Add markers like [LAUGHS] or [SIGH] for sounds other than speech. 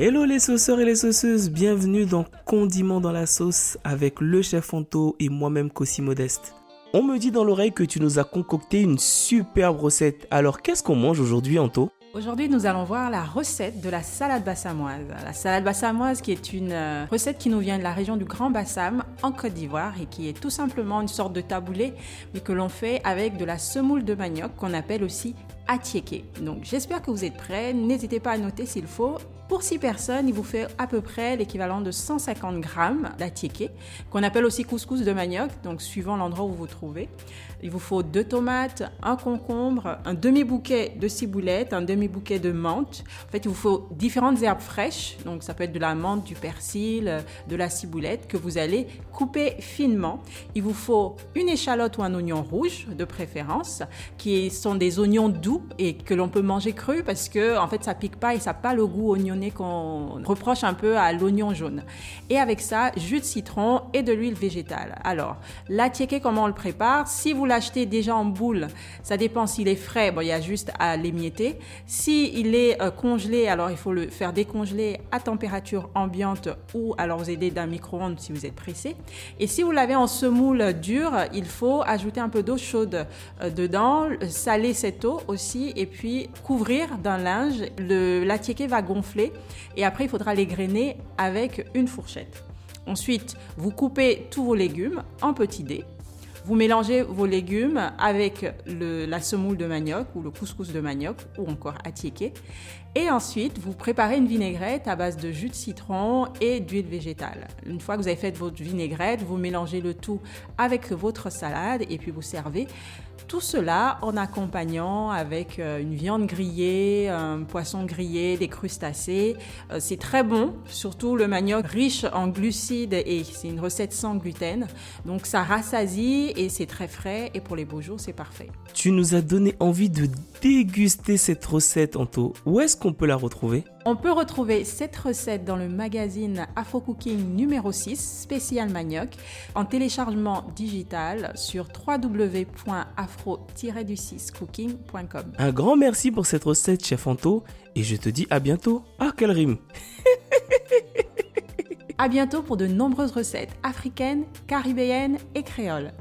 Hello les sauceurs et les sauceuses, bienvenue dans Condiment dans la sauce avec le chef Anto et moi-même Cossi Modeste. On me dit dans l'oreille que tu nous as concocté une superbe recette. Alors qu'est-ce qu'on mange aujourd'hui Anto? Aujourd'hui, nous allons voir la recette de la salade bassamoise. La salade bassamoise qui est une euh, recette qui nous vient de la région du Grand Bassam en Côte d'Ivoire et qui est tout simplement une sorte de taboulé mais que l'on fait avec de la semoule de manioc qu'on appelle aussi atiéké. Donc j'espère que vous êtes prêts. N'hésitez pas à noter s'il faut pour 6 personnes, il vous fait à peu près l'équivalent de 150 grammes d'atiéké, qu'on appelle aussi couscous de manioc, donc suivant l'endroit où vous vous trouvez. Il vous faut deux tomates, un concombre, un demi-bouquet de ciboulettes, un demi-bouquet de menthe. En fait, il vous faut différentes herbes fraîches, donc ça peut être de la menthe, du persil, de la ciboulette, que vous allez couper finement. Il vous faut une échalote ou un oignon rouge, de préférence, qui sont des oignons doux et que l'on peut manger cru parce que, en fait, ça pique pas et ça n'a pas le goût oignon qu'on reproche un peu à l'oignon jaune. Et avec ça, jus de citron et de l'huile végétale. Alors, la comment on le prépare Si vous l'achetez déjà en boule, ça dépend s'il est frais, bon, il y a juste à l'émietter. Si il est euh, congelé, alors il faut le faire décongeler à température ambiante ou alors vous aider d'un micro-ondes si vous êtes pressé. Et si vous l'avez en semoule dure, il faut ajouter un peu d'eau chaude euh, dedans, saler cette eau aussi et puis couvrir d'un linge. Le, la va gonfler et après il faudra les grainer avec une fourchette. Ensuite, vous coupez tous vos légumes en petits dés. Vous mélangez vos légumes avec la semoule de manioc ou le couscous de manioc ou encore atiéké. Et ensuite, vous préparez une vinaigrette à base de jus de citron et d'huile végétale. Une fois que vous avez fait votre vinaigrette, vous mélangez le tout avec votre salade et puis vous servez. Tout cela en accompagnant avec euh, une viande grillée, un poisson grillé, des crustacés. Euh, c'est très bon, surtout le manioc riche en glucides et c'est une recette sans gluten. Donc ça rassasie et c'est très frais et pour les beaux jours, c'est parfait. Tu nous as donné envie de déguster cette recette, Anto. Où est-ce qu'on peut la retrouver? On peut retrouver cette recette dans le magazine Afro Cooking numéro 6, spécial manioc, en téléchargement digital sur www.afro-du6cooking.com. Un grand merci pour cette recette, chef Anto, et je te dis à bientôt. Ah, quelle rime [LAUGHS] À bientôt pour de nombreuses recettes africaines, caribéennes et créoles.